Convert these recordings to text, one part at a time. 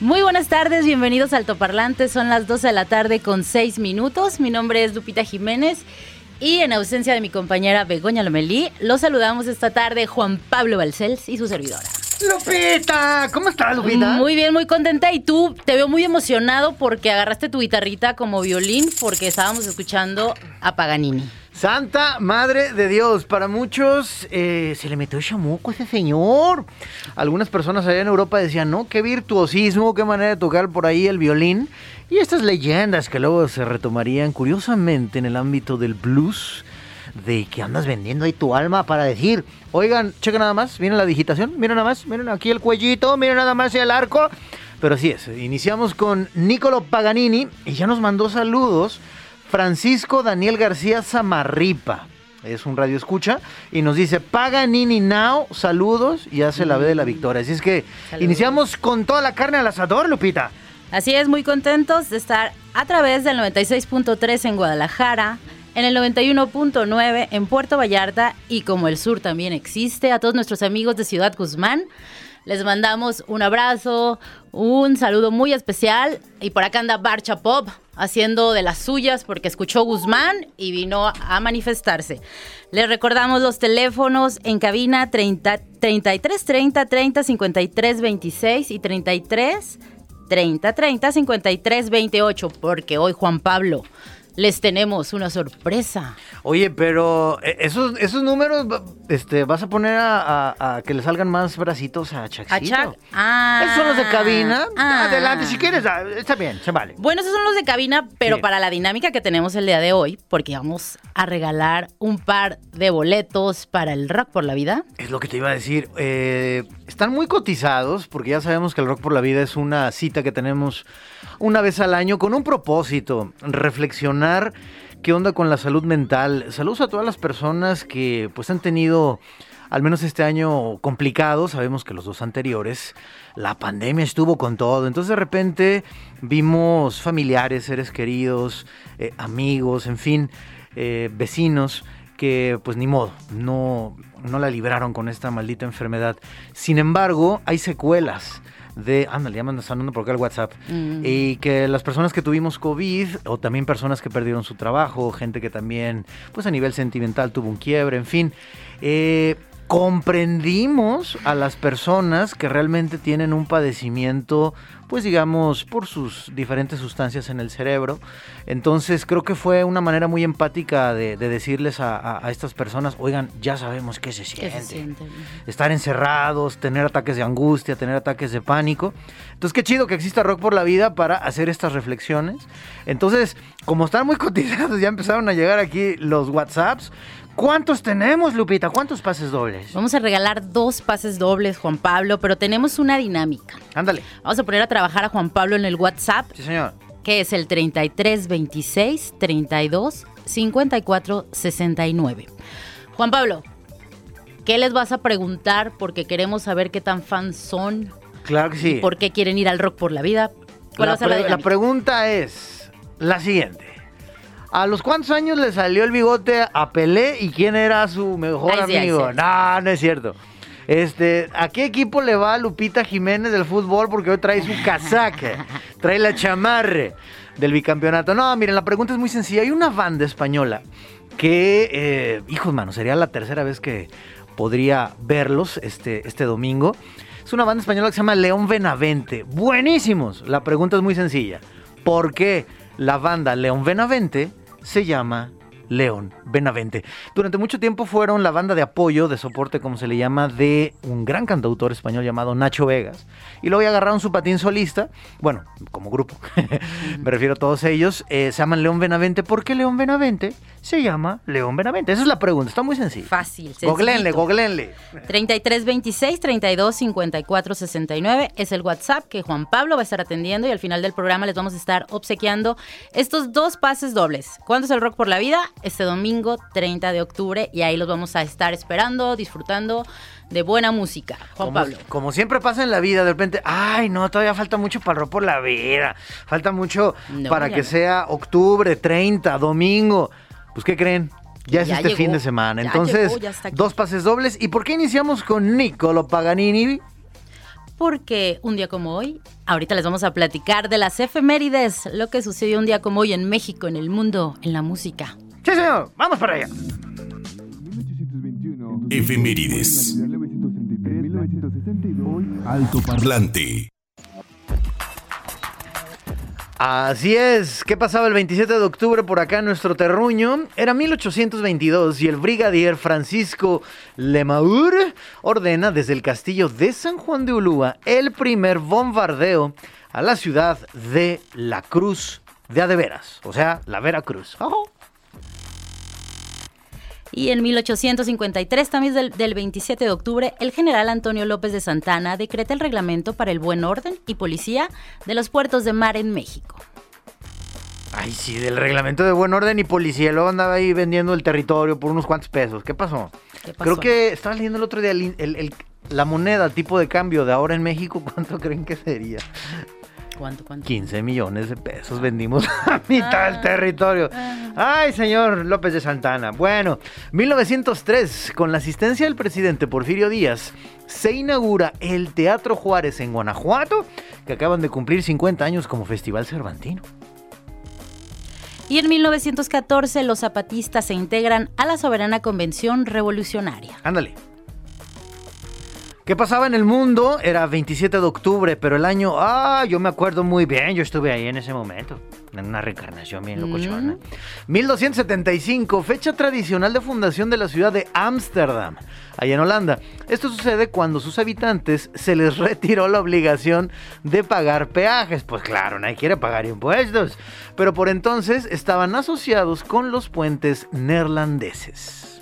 Muy buenas tardes, bienvenidos al Toparlante. Son las 12 de la tarde con 6 minutos. Mi nombre es Lupita Jiménez y en ausencia de mi compañera Begoña Lomelí, los saludamos esta tarde Juan Pablo Balcells y su servidora. Lupita, ¿cómo estás, Lupita? Muy bien, muy contenta. Y tú te veo muy emocionado porque agarraste tu guitarrita como violín porque estábamos escuchando a Paganini. Santa Madre de Dios, para muchos eh, se le metió el chamuco a ese señor. Algunas personas allá en Europa decían, no, qué virtuosismo, qué manera de tocar por ahí el violín. Y estas leyendas que luego se retomarían curiosamente en el ámbito del blues, de que andas vendiendo ahí tu alma para decir, oigan, checa nada más, miren la digitación, miren nada más, miren aquí el cuellito, miren nada más el arco. Pero así es, iniciamos con Niccolo Paganini y ya nos mandó saludos. Francisco Daniel García Zamarripa. Es un radio escucha y nos dice Paganini Now, saludos y hace la B de la victoria. Así es que Saludos. iniciamos con toda la carne al asador, Lupita. Así es, muy contentos de estar a través del 96.3 en Guadalajara, en el 91.9 en Puerto Vallarta y como el sur también existe, a todos nuestros amigos de Ciudad Guzmán. Les mandamos un abrazo, un saludo muy especial y por acá anda Barcha Pop haciendo de las suyas porque escuchó Guzmán y vino a manifestarse. Les recordamos los teléfonos en cabina 30, 33 30 30 53 26 y 33 30 30 53 28 porque hoy Juan Pablo les tenemos una sorpresa. Oye, pero eh, esos, esos números, este, vas a poner a, a- a que le salgan más bracitos a Chaxito. A Chuck. Ah. Esos son los de cabina. Ah. Adelante, si quieres, ah, está bien, se vale. Bueno, esos son los de cabina, pero Sí. para la dinámica que tenemos el día de hoy, porque vamos a regalar un par de boletos para el Rock por la Vida. Es lo que te iba a decir. eh, están muy cotizados porque ya sabemos que el Rock por la Vida es una cita que tenemos una vez al año con un propósito, reflexionar qué onda con la salud mental. Saludos a todas las personas que pues han tenido al menos este año complicado. Sabemos que los dos anteriores la pandemia estuvo con todo. Entonces de repente vimos familiares, seres queridos, eh, amigos, en fin, eh, vecinos que pues ni modo, no, no la libraron con esta maldita enfermedad. Sin embargo, hay secuelas de, ándale, ya me andas andando por acá el WhatsApp, Mm. y que las personas que tuvimos COVID, o también personas que perdieron su trabajo, gente que también, pues a nivel sentimental tuvo un quiebre, en fin, eh, comprendimos a las personas que realmente tienen un padecimiento, pues digamos, por sus diferentes sustancias en el cerebro. Entonces creo que fue una manera muy empática de, de decirles a, a- a estas personas, oigan, ya sabemos qué se ¿Qué se siente? estar encerrados, tener ataques de angustia, tener ataques de pánico. Entonces, qué chido que exista Rock por la Vida para hacer estas reflexiones. Entonces, como están muy cotizados, ya empezaron a llegar aquí los WhatsApps. ¿Cuántos tenemos, Lupita? ¿Cuántos pases dobles? Vamos a regalar dos pases dobles, Juan Pablo, pero tenemos una dinámica. Ándale. Vamos a poner a trabajar a Juan Pablo en el WhatsApp, Sí, señor. que es el 33 26 32 54 69. Juan Pablo, ¿qué les vas a preguntar? Porque queremos saber qué tan fans son, Claro que sí. por qué quieren ir al rock por la vida. ¿Cuál La, va a ser la pregunta es la siguiente. ¿A los cuántos años le salió el bigote a Pelé y quién era su mejor Ay, amigo? sí. No, no es cierto. Este, ¿a qué equipo le va Lupita Jiménez del fútbol? Porque hoy trae su casaca, trae la chamarre del bicampeonato. No, miren, la pregunta es muy sencilla. Hay una banda española que, eh, hijos, mano, sería la tercera vez que podría verlos este, este domingo. Es una banda española que se llama León Benavente. Buenísimos. La pregunta es muy sencilla. ¿Por qué la banda León Benavente se llama León Benavente. Durante mucho tiempo fueron la banda de apoyo, de soporte, como se le llama, de un gran cantautor español llamado Nacho Vegas. Y luego ya agarraron su patín solista, bueno, como grupo, me refiero a todos ellos, eh, se llaman León Benavente. ¿Por qué León Benavente se llama León Benavente? Esa es la pregunta, está muy sencilla. Fácil. Googleenle, googleenle. 3326 32 54 69 es el WhatsApp que Juan Pablo va a estar atendiendo y al final del programa les vamos a estar obsequiando estos dos pases dobles. ¿Cuándo es el Rock por la Vida? Este domingo 30 de octubre y ahí los vamos a estar esperando, disfrutando de buena música. Juan como, Pablo. Como siempre pasa en la vida, de repente, ay, no, todavía falta mucho para por la vida. Falta mucho No, para que no. sea octubre, 30, domingo. Pues, ¿qué creen? Ya es este llegó, fin de semana. Entonces, llegó, dos pases dobles. ¿Y por qué iniciamos con Niccolo Paganini? Porque un día como hoy, ahorita les vamos a platicar de las efemérides, lo que sucedió un día como hoy en México, en el mundo, en la música. Sí, señor, vamos para allá. 1921. Efemérides. 1933, 1962. Alto Parlante. Así es, ¿qué pasaba el 27 de octubre por acá en nuestro terruño? Era 1822 y el brigadier Francisco Lemaur ordena desde el castillo de San Juan de Ulúa el primer bombardeo a la ciudad de La Cruz de Adeveras, o sea, la Veracruz. Ojo. Y en 1853, también del, del 27 de octubre, el general Antonio López de Santana decreta el reglamento para el buen orden y policía de los puertos de mar en México. Ay, sí, del reglamento de buen orden y policía. Luego andaba ahí vendiendo el territorio por unos cuantos pesos. ¿Qué pasó? ¿Qué pasó? Creo que estaba leyendo el otro día el- el- el- la moneda tipo de cambio de ahora en México. ¿Cuánto creen que sería? ¿Cuánto, cuánto? 15 millones de pesos vendimos a mitad del Ah. territorio. Ay, señor López de Santana. Bueno, 1903, con la asistencia del presidente Porfirio Díaz, se inaugura el Teatro Juárez en Guanajuato, que acaban de cumplir 50 años como Festival Cervantino. Y en 1914, los zapatistas se integran a la Soberana Convención Revolucionaria. Ándale. ¿Qué pasaba en el mundo? Era 27 de octubre, pero el año... Ah, yo me acuerdo muy bien, yo estuve ahí en ese momento. En una reencarnación bien locochona. 1275, fecha tradicional de fundación de la ciudad de Ámsterdam, allá en Holanda. Esto sucede cuando sus habitantes se les retiró la obligación de pagar peajes. Pues claro, nadie quiere pagar impuestos. Pero por entonces estaban asociados con los puentes neerlandeses.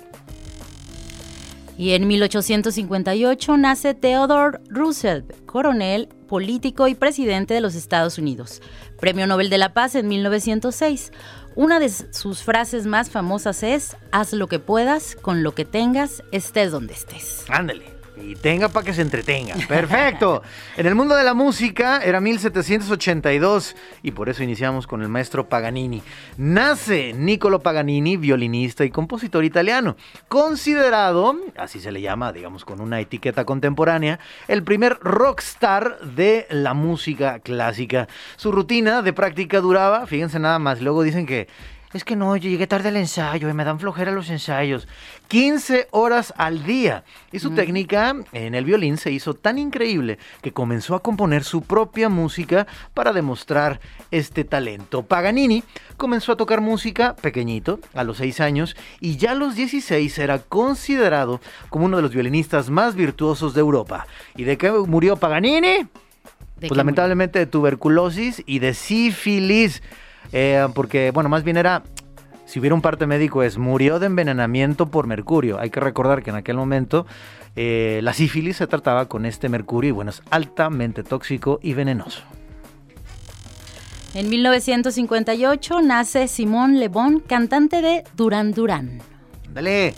Y en 1858 nace Theodore Roosevelt, coronel, político y presidente de los Estados Unidos. Premio Nobel de la Paz en 1906. Una de sus frases más famosas es, haz lo que puedas, con lo que tengas, estés donde estés. Ándale. Y tenga para que se entretenga. Perfecto. en el mundo de la música era 1782 y por eso iniciamos con el maestro Paganini. Nace Niccolo Paganini, violinista y compositor italiano, considerado, así se le llama, digamos con una etiqueta contemporánea, el primer rockstar de la música clásica. Su rutina de práctica duraba, fíjense nada más, luego dicen que es que no, yo llegué tarde al ensayo y me dan flojera los ensayos. 15 horas al día. Y su técnica en el violín se hizo tan increíble que comenzó a componer su propia música para demostrar este talento. Paganini comenzó a tocar música pequeñito, a los 6 años, y ya a los 16 era considerado como uno de los violinistas más virtuosos de Europa. ¿Y de qué murió Paganini? ¿De Pues lamentablemente de tuberculosis y de sífilis. Eh, porque, bueno, más bien era, si hubiera un parte médico, es murió de envenenamiento por mercurio. Hay que recordar que en aquel momento eh, la sífilis se trataba con este mercurio y, bueno, es altamente tóxico y venenoso. En 1958 nace Simón Le Bon, cantante de Duran Duran. Dale.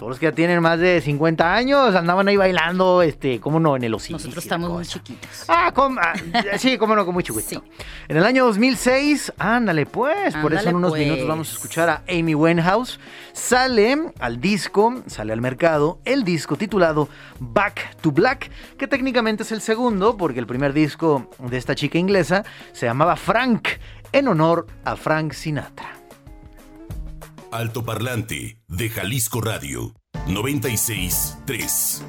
Todos los que ya tienen más de 50 años andaban ahí bailando, este, ¿cómo no? En el hocico. Nosotros estamos muy chiquitos. Ah, com- ah, sí, cómo no, con muy chiquito. Sí. En el año 2006, ándale pues, por eso en unos pues. minutos vamos a escuchar a Amy Winehouse. Sale al disco, sale al mercado, el disco titulado Back to Black, que técnicamente es el segundo, porque el primer disco de esta chica inglesa se llamaba Frank, en honor a Frank Sinatra. Alto Parlante de Jalisco Radio 96.3.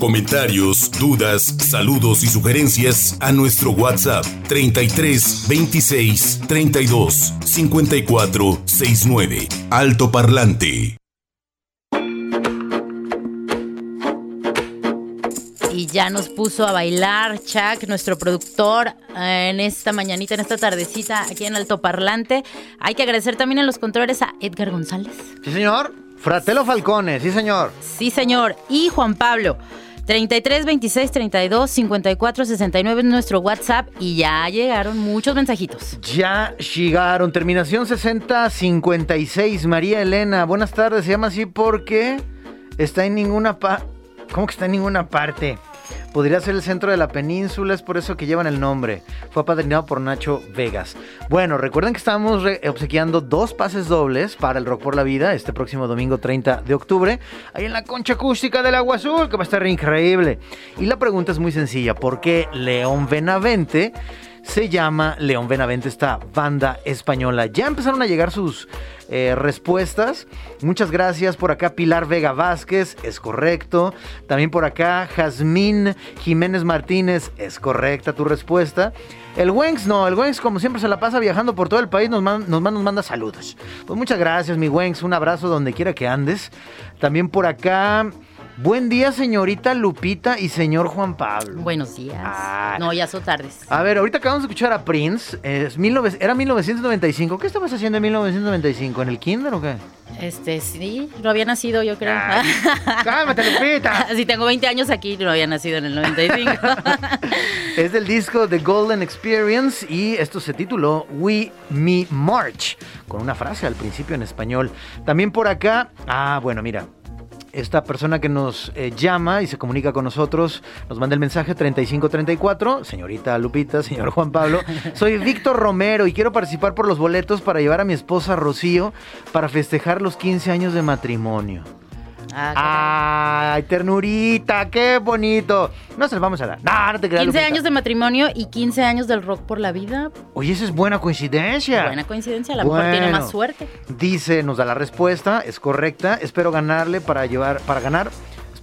Comentarios, dudas, saludos y sugerencias a nuestro WhatsApp 33 26 32 54 69. Alto Y ya nos puso a bailar Chuck, nuestro productor, eh, en esta mañanita, en esta tardecita, aquí en Alto Parlante. Hay que agradecer también en los controles a Edgar González. Sí, señor. Fratelo Falcone, sí, señor. Sí, señor. Y Juan Pablo. 33 26 32 54 69 es nuestro WhatsApp y ya llegaron muchos mensajitos. Ya llegaron. Terminación 6056. María Elena. Buenas tardes. Se llama así porque está en ninguna pa ¿Cómo que está en ninguna parte? Podría ser el centro de la península, es por eso que llevan el nombre. Fue apadrinado por Nacho Vegas. Bueno, recuerden que estamos obsequiando dos pases dobles para el Rock por la Vida este próximo domingo 30 de octubre, ahí en la concha acústica del Agua Azul, que va a estar increíble. Y la pregunta es muy sencilla, ¿por qué León Benavente se llama León Benavente, esta banda española? Ya empezaron a llegar sus eh, respuestas. Muchas gracias por acá Pilar Vega Vázquez, es correcto. También por acá Jazmín Jiménez Martínez, es correcta tu respuesta. El Wenx no, el Wenx como siempre se la pasa viajando por todo el país, nos, nos, nos manda saludos. Pues muchas gracias mi Wenx, un abrazo donde quiera que andes. También por acá, buen día señorita Lupita y señor Juan Pablo. Buenos días. Ah. No, ya son tardes. A ver, ahorita acabamos de escuchar a Prince. Es 19 era 1995. ¿Qué estabas haciendo en 1995? ¿En el kinder o qué? Este, sí, no había nacido, yo creo. ¡Cálmate, Lupita! Si tengo 20 años aquí, no había nacido en el 95. Es del disco The Golden Experience y esto se tituló We Me March, con una frase al principio en español. También por acá, ah, bueno, mira. Esta persona que nos eh, llama y se comunica con nosotros nos manda el mensaje 3534, señorita Lupita, señor Juan Pablo. Soy Víctor Romero y quiero participar por los boletos para llevar a mi esposa Rocío para festejar los 15 años de matrimonio. Ah, ¡Ay, ternurita! ¡Qué bonito! No se los vamos a dar. No, no te creas. 15 Lupita. años de matrimonio y 15 años del rock por la vida. Oye, esa es buena coincidencia. Buena coincidencia, a lo mejor tiene más suerte. Dice, nos da la respuesta, es correcta. Espero ganarle para llevar, para ganar.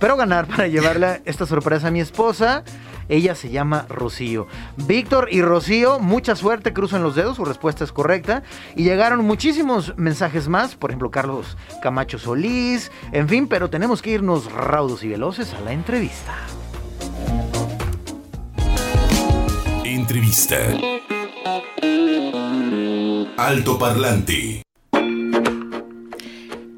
Espero ganar para llevarle esta sorpresa a mi esposa. Ella se llama Rocío. Víctor y Rocío, mucha suerte, cruzan los dedos, su respuesta es correcta. Y llegaron muchísimos mensajes más, por ejemplo, Carlos Camacho Solís, en fin, pero tenemos que irnos raudos y veloces a la entrevista. Entrevista. Alto Parlante.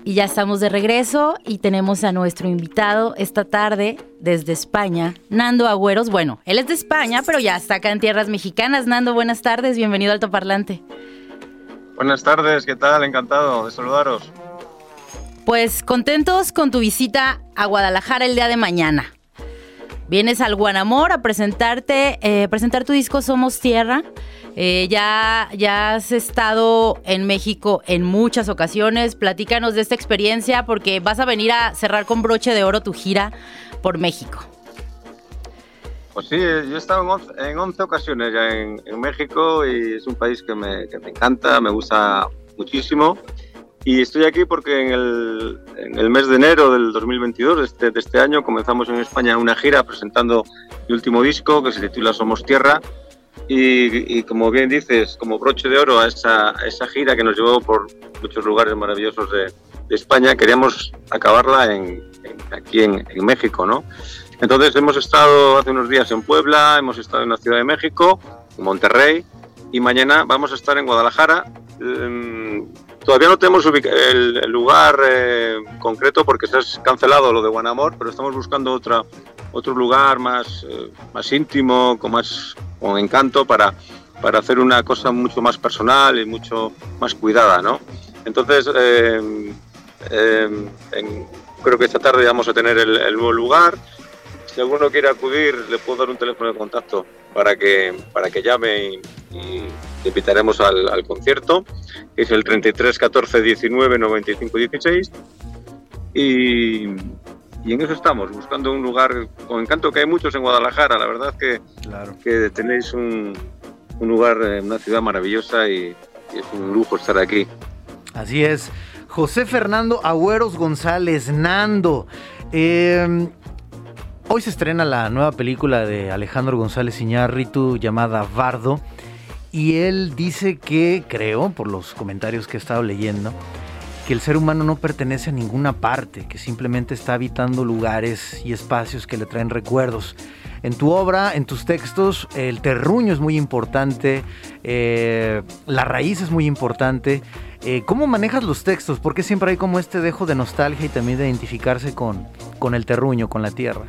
Y ya estamos de regreso y tenemos a nuestro invitado esta tarde desde España, Nando Agüeros. Bueno, él es de España, pero ya está acá en tierras mexicanas. Nando, buenas tardes, bienvenido al Alto Parlante. Buenas tardes, ¿qué tal? Encantado de saludaros. Pues contentos con tu visita a Guadalajara el día de mañana. Vienes al Guanamor a presentarte, eh, presentar tu disco Somos Tierra. Eh, ya, ya has estado en México en muchas ocasiones. Platícanos de esta experiencia porque vas a venir a cerrar con broche de oro tu gira por México. Pues sí, yo he estado en 11, en 11 ocasiones ya en, en México y es un país que me, que me encanta, me gusta muchísimo. Y estoy aquí porque en el, en el mes de enero del 2022, de este, de este año, comenzamos en España una gira presentando mi último disco que se titula Somos Tierra. Y, y como bien dices, como broche de oro a esa, a esa gira que nos llevó por muchos lugares maravillosos de, de España, queríamos acabarla en, en- aquí en, en México, ¿no? Entonces hemos estado hace unos días en Puebla, hemos estado en la Ciudad de México, en Monterrey, y mañana vamos a estar en Guadalajara. Em, todavía no tenemos el, lugar eh, concreto porque se ha cancelado lo de Guanamor, pero estamos buscando otra, otro lugar más, eh, más íntimo, con más con encanto para, para hacer una cosa mucho más personal y mucho más cuidada, ¿no? Entonces, eh, creo que esta tarde vamos a tener el nuevo lugar. Si alguno quiere acudir, le puedo dar un teléfono de contacto para que, para que llame y, y te invitaremos al, al concierto, es el 33 14 19 95 16. Y, y en eso estamos, buscando un lugar con encanto, que hay muchos en Guadalajara. La verdad que, Claro. que tenéis un, un lugar, eh, una ciudad maravillosa y, y es un lujo estar aquí. Así es. José Fernando Agüeros González, Nando. Eh, Hoy se estrena la nueva película de Alejandro González Iñárritu llamada Bardo y él dice que, creo, por los comentarios que he estado leyendo, que el ser humano no pertenece a ninguna parte, que simplemente está habitando lugares y espacios que le traen recuerdos. En tu obra, en tus textos, el terruño es muy importante, eh, la raíz es muy importante. Eh, ¿Cómo manejas los textos? Porque siempre hay como este dejo de nostalgia y también de identificarse con, con el terruño, con la tierra.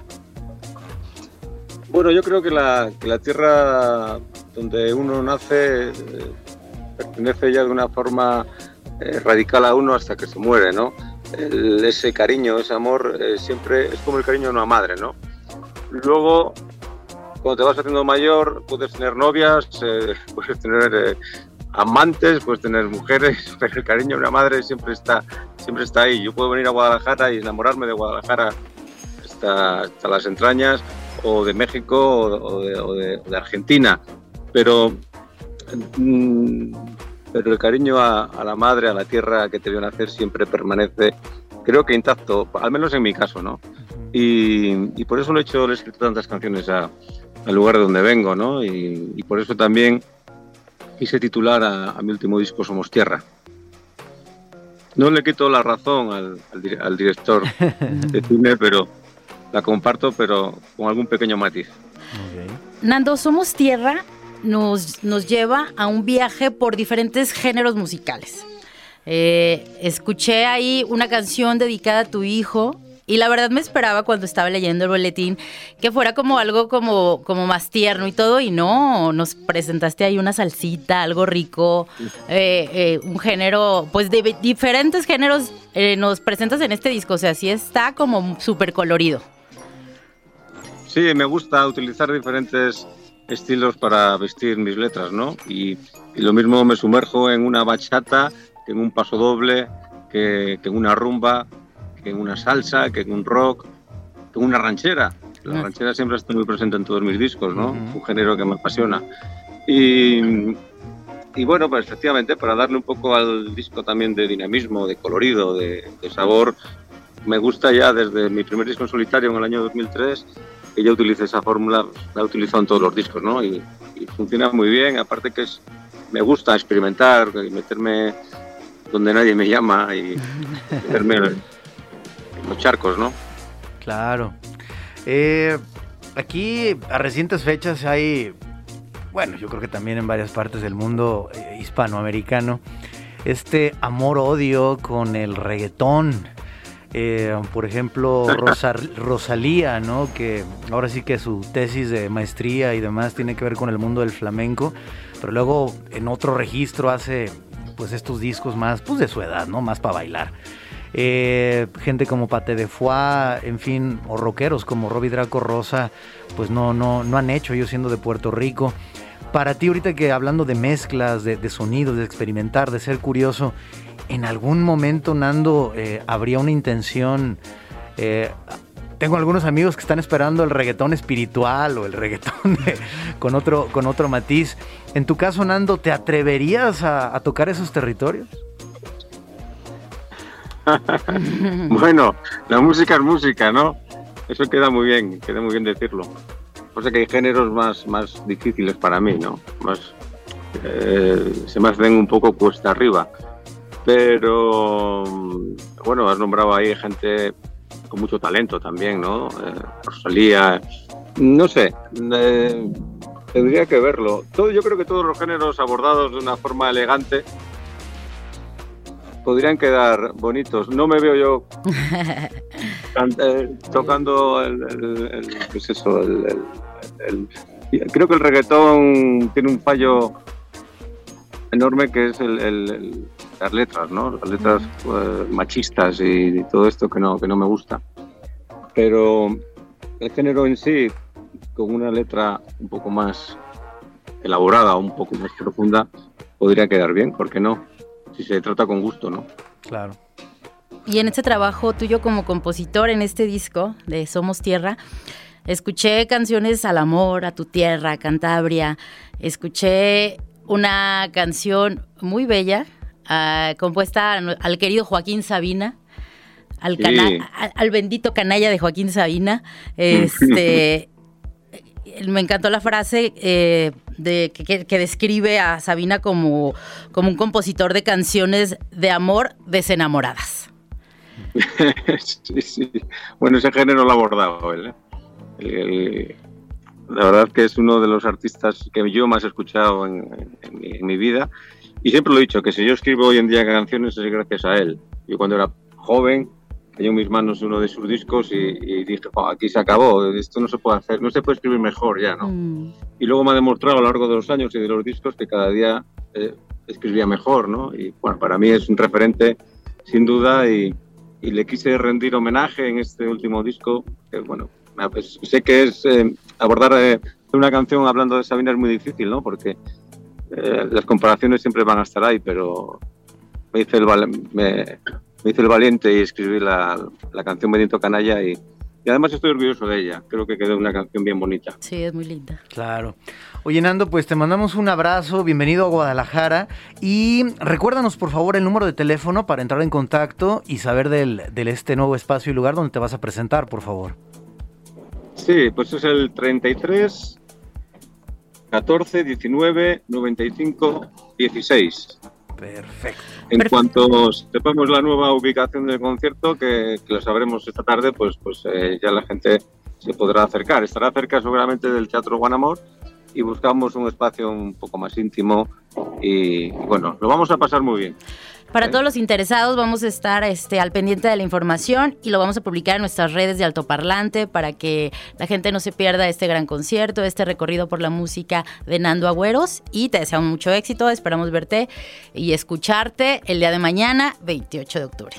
Bueno, yo creo que la, tierra donde uno nace eh, pertenece ya de una forma eh, radical a uno hasta que se muere, ¿no? Ese cariño, ese amor, eh, siempre es como el cariño de una madre, ¿no? Luego, cuando te vas haciendo mayor, puedes tener novias, puedes tener amantes, puedes tener mujeres, pero el cariño de una madre siempre está, siempre está ahí. Yo puedo venir a Guadalajara y enamorarme de Guadalajara hasta las entrañas, o de México, o, de, o de- o de Argentina, pero, mm, pero el cariño a, a la madre, a la tierra que te vio nacer, siempre permanece, creo que intacto, al menos en mi caso, ¿no? Y, y por eso le he hecho, le he escrito tantas canciones a- al lugar de donde vengo, ¿no? Y, y por eso también quise titular a, a mi último disco Somos Tierra. No le quito la razón al, al director de cine, pero la comparto, pero con algún pequeño matiz. Nando, Somos Tierra nos, nos lleva a un viaje por diferentes géneros musicales. Eh, escuché ahí una canción dedicada a tu hijo y la verdad me esperaba cuando estaba leyendo el boletín que fuera como algo como, como más tierno y todo y no, nos presentaste ahí una salsita, algo rico, eh, eh, un género, pues de diferentes géneros eh, nos presentas en este disco, o sea, sí está como súper colorido. Sí, me gusta utilizar diferentes estilos para vestir mis letras, ¿no? Y, y lo mismo me sumerjo en una bachata, que en un paso doble, que, que en una rumba, que en una salsa, que en un rock, que en una ranchera. La ranchera siempre está muy presente en todos mis discos, ¿no? Ujú. Un género que me apasiona. Y, y bueno, pues efectivamente, para darle un poco al disco también de dinamismo, de colorido, de, de sabor, me gusta ya desde mi primer disco en solitario en el año 2003 que ya utilicé esa fórmula, la he utilizado en todos los discos, ¿no? Y, y funciona muy bien, aparte que es, me gusta experimentar, y meterme donde nadie me llama y meterme en los charcos, ¿no? Claro. Eh, aquí a recientes fechas hay, bueno, yo creo que también en varias partes del mundo eh, hispanoamericano, este amor-odio con el reggaetón. Eh, por ejemplo, Rosa- Rosalía, ¿no? Que ahora sí que su tesis de maestría y demás tiene que ver con el mundo del flamenco, pero luego en otro registro hace pues estos discos más, pues de su edad, ¿no? Más para bailar. Eh, gente como Pate de Foix, en fin, o rockeros como Robbie Draco Rosa, pues no, no, no han hecho, ellos siendo de Puerto Rico. Para ti ahorita que hablando de mezclas, de sonidos, de experimentar, de ser curioso, ¿en algún momento, Nando, eh, habría una intención? eh, tengo algunos amigos que están esperando el reggaetón espiritual o el reggaetón con, otro, con otro matiz. En tu caso, Nando, ¿te atreverías a, a tocar esos territorios? Bueno, la música es música, ¿no? Eso queda muy bien, queda muy bien decirlo. O sea que hay géneros más, más difíciles para mí, ¿no? Más, eh, se me hacen un poco cuesta arriba. Pero, bueno, has nombrado ahí gente con mucho talento también, ¿no? Eh, Rosalía, no sé, eh, tendría que verlo. Todo, yo creo que todos los géneros abordados de una forma elegante podrían quedar bonitos. No me veo yo eh, tocando el, el- el- pues eso, el- creo que el reggaetón tiene un fallo enorme que es el- las letras, ¿no? Las letras eh, machistas y, todo esto que no, que no me gusta. Pero el género en sí, con una letra un poco más elaborada, un poco más profunda, podría quedar bien, ¿por qué no? Si se trata con gusto, ¿no? Claro. Y en este trabajo tuyo como compositor en este disco de Somos Tierra, escuché canciones al amor, a tu tierra, a Cantabria. Escuché una canción muy bella, ah, compuesta al querido Joaquín Sabina. al, Sí. cana- al, al bendito canalla de Joaquín Sabina. Este, me encantó la frase eh, de, que, describe a Sabina como, como un compositor de canciones de amor desenamoradas. sí, sí. Bueno, ese género lo ha abordado él. ¿eh? La verdad que es uno de los artistas que yo más he escuchado en, en mi, en mi vida. Y siempre lo he dicho, que si yo escribo hoy en día canciones es gracias a él. Yo cuando era joven cayó en mis manos uno de sus discos y, y dije, "Oh, aquí se acabó, esto no se puede hacer, no se puede escribir mejor ya, ¿no? Mm. y luego me ha demostrado a lo largo de los años y de los discos que cada día eh, escribía mejor, ¿no? Y bueno, para mí es un referente sin duda y, y le quise rendir homenaje en este último disco, que bueno, pues, sé que es eh, abordar eh, una canción hablando de Sabina es muy difícil, ¿no? Porque eh, las comparaciones siempre van a estar ahí, pero me hice el, val- me, me hice el valiente y escribí la, la canción Benito Canalla y, y además estoy orgulloso de ella, creo que quedó una canción bien bonita. Sí, es muy linda. Claro. Oye, Nando, pues te mandamos un abrazo, bienvenido a Guadalajara y recuérdanos por favor el número de teléfono para entrar en contacto y saber del, del este nuevo espacio y lugar donde te vas a presentar, por favor. Sí, pues es el 33 14 19 95 16. Perfecto. En Perfecto. cuanto sepamos la nueva ubicación del concierto, que, que lo sabremos esta tarde, pues, pues eh, ya la gente se podrá acercar. Estará cerca seguramente del Teatro Guanamor y buscamos un espacio un poco más íntimo y bueno, lo vamos a pasar muy bien. Para todos los interesados vamos a estar este, al pendiente de la información y lo vamos a publicar en nuestras redes de altoparlante para que la gente no se pierda este gran concierto, este recorrido por la música de Nando Agüeros y te deseamos mucho éxito, esperamos verte y escucharte el día de mañana, 28 de octubre.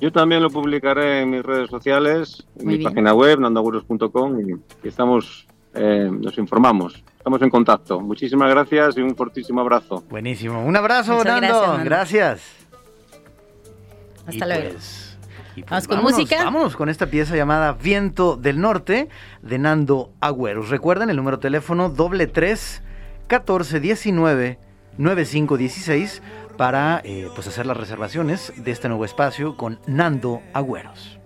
Yo también lo publicaré en mis redes sociales, en Muy mi bien. página web, nandoaguros.com y, y estamos, eh, nos informamos, estamos en contacto. Muchísimas gracias y un fortísimo abrazo. Buenísimo. Un abrazo, Muchas Nando. gracias, Nando. Gracias. Hasta Y luego. pues- y pues Vamos con vámonos, música. Vámonos con esta pieza llamada Viento del Norte de Nando Agüeros. Recuerden el número de teléfono doble tres 14 19 95 16 para eh, pues hacer las reservaciones de este nuevo espacio con Nando Agüeros.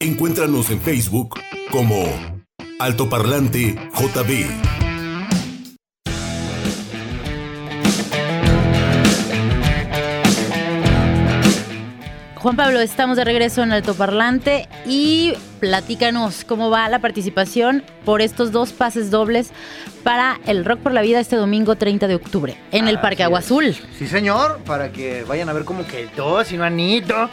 Encuéntranos en Facebook como Altoparlante JB. Juan Pablo, estamos de regreso en Altoparlante y platícanos cómo va la participación por estos dos pases dobles para el Rock por la Vida este domingo 30 de octubre en el Parque Agua. Azul. Sí, señor, para que vayan a ver como que dos y no Anito.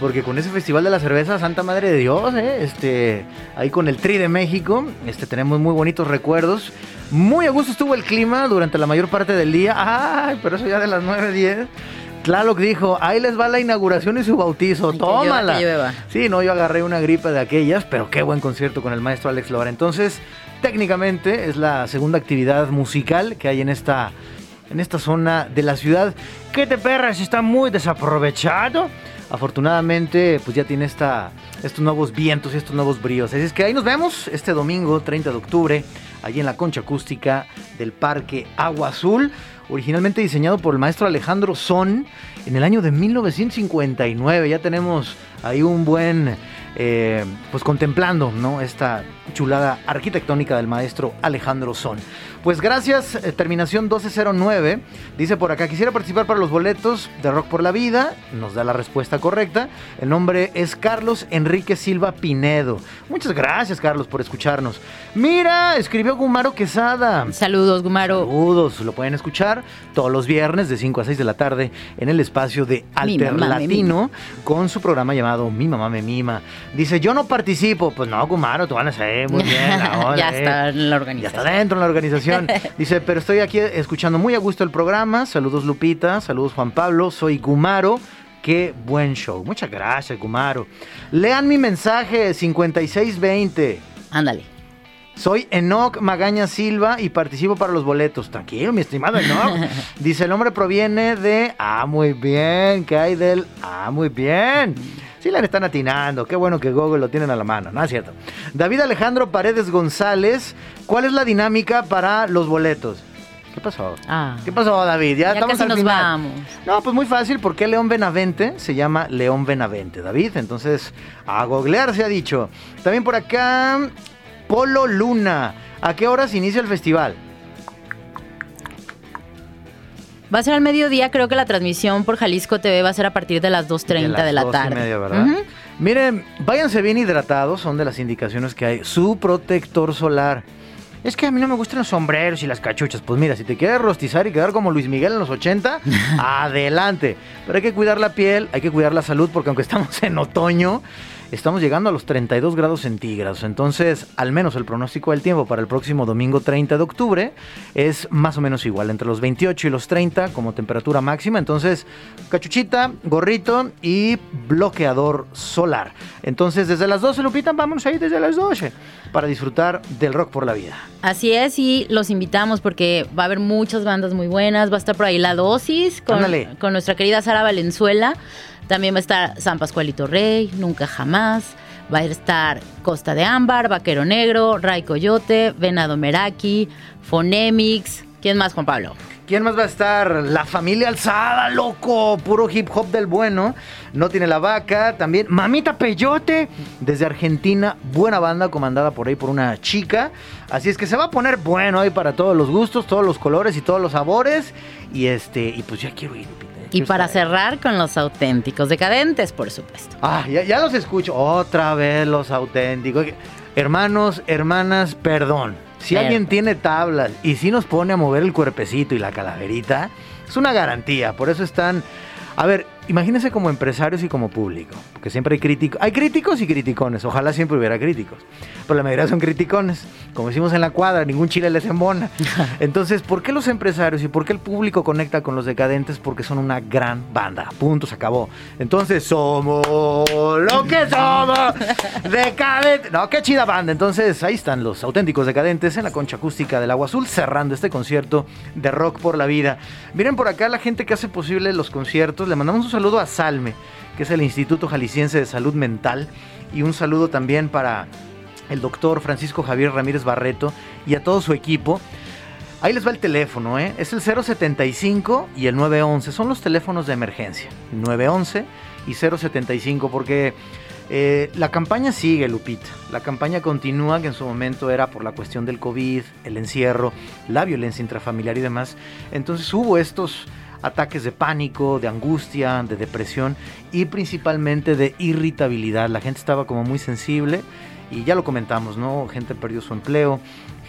Porque con ese Festival de la Cerveza, Santa Madre de Dios, ¿eh? este, ahí con el Tri de México, este, tenemos muy bonitos recuerdos. Muy a gusto estuvo el clima durante la mayor parte del día. ¡Ay! Pero eso ya de las 9, 10. Tlaloc dijo, ahí les va la inauguración y su bautizo, que tómala. que. Sí, no, yo agarré una gripe de aquellas, pero qué buen concierto con el maestro Alex Lora. Entonces, técnicamente es la segunda actividad musical que hay en esta, en esta zona de la ciudad. ¿Qué te perras? Está muy desaprovechado. Afortunadamente, pues ya tiene esta, estos nuevos vientos y estos nuevos bríos. Así es que ahí nos vemos este domingo, 30 de octubre, allí en la concha acústica del Parque Agua Azul, originalmente diseñado por el maestro Alejandro Son en el año de 1959. Ya tenemos ahí un buen, eh, pues contemplando, ¿no? Esta chulada arquitectónica del maestro Alejandro Son. Pues gracias, eh, terminación 1209. Dice por acá, quisiera participar para los boletos de Rock por la Vida. Nos da la respuesta correcta. El nombre es Carlos Enrique Silva Pinedo. Muchas gracias, Carlos, por escucharnos. Mira, escribió Gumaro Quesada. Saludos, Gumaro. Saludos, lo pueden escuchar todos los viernes de 5 a 6 de la tarde en el espacio de Mi Alter mamá me Latino con su programa llamado Mi Mamá Me Mima. Dice, yo no participo. Pues no, Gumaro, tú van a saber muy bien. onda, ya eh. está en la Ya organización. está dentro de la organización. Dice, pero estoy aquí escuchando muy a gusto el programa. Saludos Lupita, saludos Juan Pablo, soy Gumaro. Qué buen show. Muchas gracias, Gumaro. Lean mi mensaje 5620. Ándale. Soy Enoc Magaña Silva y participo para los boletos. Tranquilo, mi estimado Enoc. Dice, el nombre proviene de... Ah, muy bien. ¿Qué hay del...? Ah, muy bien. Sí le están atinando. Qué bueno que Google lo tienen a la mano. No es cierto. David Alejandro Paredes González. ¿Cuál es la dinámica para los boletos? ¿Qué pasó? Ah. ¿Qué pasó, David? Ya, Ya estamos casi al nos final. vamos. No, pues muy fácil, porque León Benavente se llama León Benavente, David. Entonces, a googlear se ha dicho. También por acá, Polo Luna. ¿A qué horas inicia el festival? Va a ser al mediodía, creo que la transmisión por Jalisco TV va a ser a partir de las 2.30 de, las la dos y tarde. media, ¿verdad? Ujú. Miren, váyanse bien hidratados, son de las indicaciones que hay. Su protector solar. Es que a mí no me gustan los sombreros y las cachuchas. Pues mira, si te quieres rostizar y quedar como Luis Miguel en los 80, adelante. Pero hay que cuidar la piel, hay que cuidar la salud, porque aunque estamos en otoño, estamos llegando a los 32 grados centígrados. Entonces, al menos el pronóstico del tiempo para el próximo domingo 30 de octubre es más o menos igual, entre los 28 y los 30 como temperatura máxima. Entonces, cachuchita, gorrito y bloqueador solar. Entonces, desde las 12, Lupita, vámonos ahí desde las 12 para disfrutar del rock por la vida. Así es, y los invitamos porque va a haber muchas bandas muy buenas. Va a estar por ahí La Dosis con, Ándale. con nuestra querida Sara Valenzuela. También va a estar San Pascualito Rey, Nunca Jamás. Va a estar Costa de Ámbar, Vaquero Negro, Ray Coyote, Venado Meraki, Fonemix. ¿Quién más, Juan Pablo? ¿Quién más va a estar? La familia alzada, loco. Puro hip hop del bueno. No tiene la vaca. También Mamita Peyote. Desde Argentina. Buena banda comandada por ahí por una chica. Así es que se va a poner bueno ahí para todos los gustos, todos los colores y todos los sabores. Y este, y pues ya quiero ir, Y para cerrar con los auténticos decadentes, por supuesto. Ah, ya, ya los escucho. Otra vez los auténticos. Hermanos, hermanas, perdón. Si alguien tiene tablas y si nos pone a mover el cuerpecito y la calaverita, es una garantía. Por eso están. A ver, imagínense como empresarios y como público. Porque siempre hay críticos. Hay críticos y criticones. Ojalá siempre hubiera críticos. Pero la mayoría son criticones. Como decimos en la cuadra, ningún chile les embona. Entonces, ¿por qué los empresarios y por qué el público conecta con los decadentes? Porque son una gran banda. Punto, se acabó. Entonces, somos lo que somos. Decadentes. No, qué chida banda. Entonces, ahí están los auténticos decadentes en la concha acústica del Agua Azul, cerrando este concierto de rock por la vida. Miren por acá la gente que hace posible los conciertos. Le mandamos un saludo a Salme, que es el Instituto Jalisciense de Salud Mental. Y un saludo también para el doctor Francisco Javier Ramírez Barreto y a todo su equipo. Ahí les va el teléfono, ¿eh? Es el 075 y el 911. Son los teléfonos de emergencia. 911 y 075 porque eh, la campaña sigue, Lupita. La campaña continúa, que en su momento era por la cuestión del COVID, el encierro, la violencia intrafamiliar y demás. Entonces hubo estos ataques de pánico, de angustia, de depresión y principalmente de irritabilidad. La gente estaba como muy sensible y ya lo comentamos, ¿no? Gente perdió su empleo,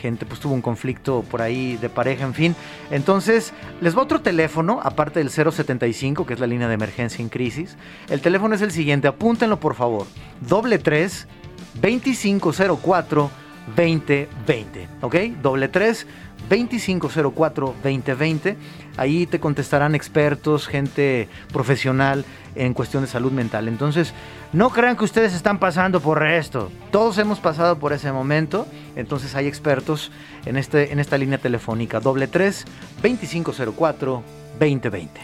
gente pues tuvo un conflicto por ahí de pareja, en fin. Entonces, les va otro teléfono, aparte del 075, que es la línea de emergencia en crisis. El teléfono es el siguiente, apúntenlo por favor. Doble 3 2504 2020, ¿ok? Doble 3 2504 2020. Ahí te contestarán expertos, gente profesional en cuestión de salud mental. Entonces, no crean que ustedes están pasando por esto. Todos hemos pasado por ese momento. Entonces, hay expertos en, este, en esta línea telefónica. Doble 3 2504 2020.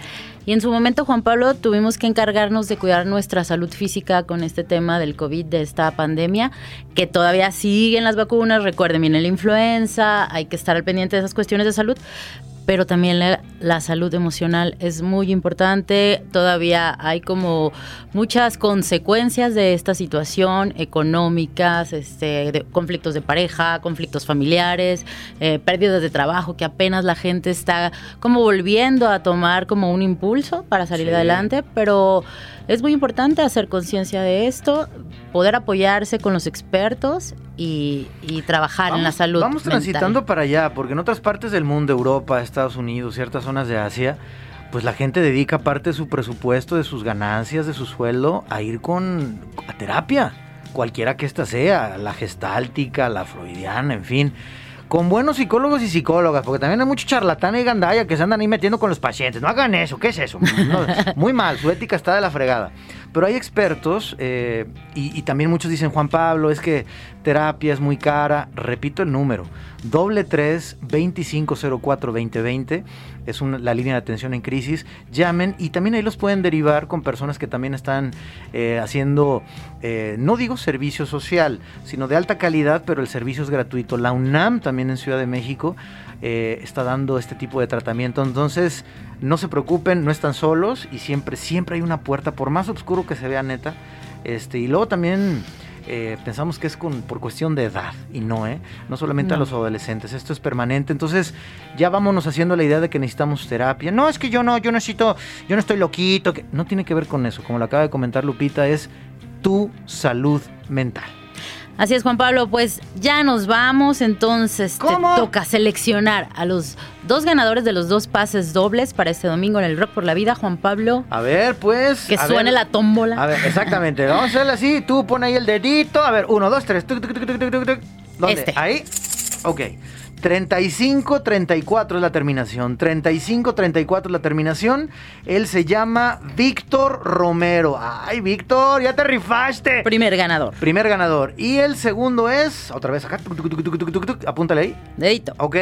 Y en su momento, Juan Pablo, tuvimos que encargarnos de cuidar nuestra salud física con este tema del COVID, de esta pandemia, que todavía siguen las vacunas. Recuerden, viene la influenza, hay que estar al pendiente de esas cuestiones de salud. Pero también la, la salud emocional es muy importante. Todavía hay como muchas consecuencias de esta situación económicas, este, de conflictos de pareja, conflictos familiares, eh, pérdidas de trabajo, que apenas la gente está como volviendo a tomar como un impulso para salir Sí. adelante, pero es muy importante hacer conciencia de esto, poder apoyarse con los expertos y, y trabajar en la salud. Vamos mental. transitando para allá, porque en otras partes del mundo, Europa, Estados Unidos, ciertas zonas de Asia, pues la gente dedica parte de su presupuesto, de sus ganancias, de su sueldo a ir con a terapia, cualquiera que ésta sea, la gestáltica, la freudiana, en fin. Con buenos psicólogos y psicólogas, porque también hay mucho charlatán y gandalla que se andan ahí metiendo con los pacientes. No hagan eso, ¿qué es eso? No, muy mal, su ética está de la fregada. Pero hay expertos, eh, y, también muchos dicen, Juan Pablo, es que terapia es muy cara. Repito el número, doble 3 2504 2020 es una- la línea de atención en crisis. Llamen y también ahí los pueden derivar con personas que también están eh, haciendo, eh, no digo servicio social, sino de alta calidad, pero el servicio es gratuito. La UNAM también en Ciudad de México, está dando este tipo de tratamiento. Entonces, no se preocupen, no están solos y siempre, siempre hay una puerta, por más oscuro que se vea neta. Este, y luego también eh, pensamos que es con, por cuestión de edad y no, ¿eh? No solamente a los adolescentes, esto es permanente. Entonces ya vámonos haciendo la idea de que necesitamos terapia. No, es que yo no, yo necesito, yo no estoy loquito. Que... No tiene que ver con eso, como lo acaba de comentar Lupita, es tu salud mental. Así es, Juan Pablo, pues ya nos vamos, entonces ¿Cómo? te toca seleccionar a los dos ganadores de los dos pases dobles para este domingo en el Rock por la Vida, Juan Pablo. A ver, pues. Que suene ver. la tómbola. A ver, exactamente. Vamos a hacerle así. Tú pon ahí el dedito. A ver, uno, dos, tres. Tuc, tuc, tuc. ¿Dónde? Este. Ahí. Ok. 35, 34 es la terminación. 35, 34 es la terminación. Él se llama Víctor Romero. Ay, Víctor, ya te rifaste. Primer ganador. Primer ganador. Y el segundo es. Otra vez acá. Tuc, tuc, tuc. Apúntale ahí. Dedito. Ok.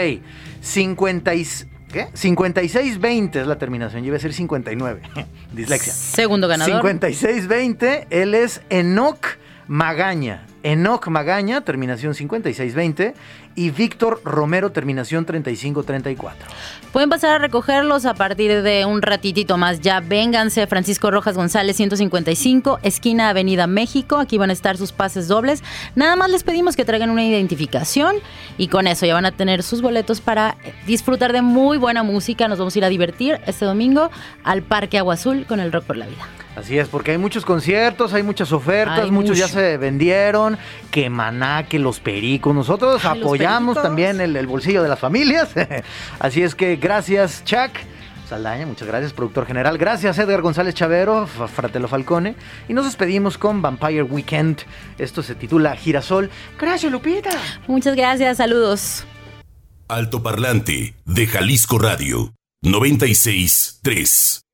50 y- ¿Qué? 5620 es la terminación. Yo iba a decir 59. Dislexia. Segundo ganador. 5620, él es Enoch Magaña. Enoch Magaña, terminación 5620. Y Víctor Romero, terminación 3534. Pueden pasar a recogerlos a partir de un ratitito más. Ya vénganse, Francisco Rojas González 155, esquina Avenida México. Aquí van a estar sus pases dobles. Nada más les pedimos que traigan una identificación y con eso ya van a tener sus boletos para disfrutar de muy buena música. Nos vamos a ir a divertir este domingo al Parque Agua Azul con el Rock por la Vida. Así es, porque hay muchos conciertos, hay muchas ofertas, Hay muchos ya se vendieron, que Maná, que los Pericos, nosotros Ay, apoyamos también el, el bolsillo de las familias, así es que gracias Chuck Saldaña, muchas gracias productor general, gracias Edgar González Chavero, F- Fratello Falcone, y nos despedimos con Vampire Weekend, esto se titula Girasol, gracias Lupita. Muchas gracias, saludos. Altoparlante de Jalisco Radio 96.3.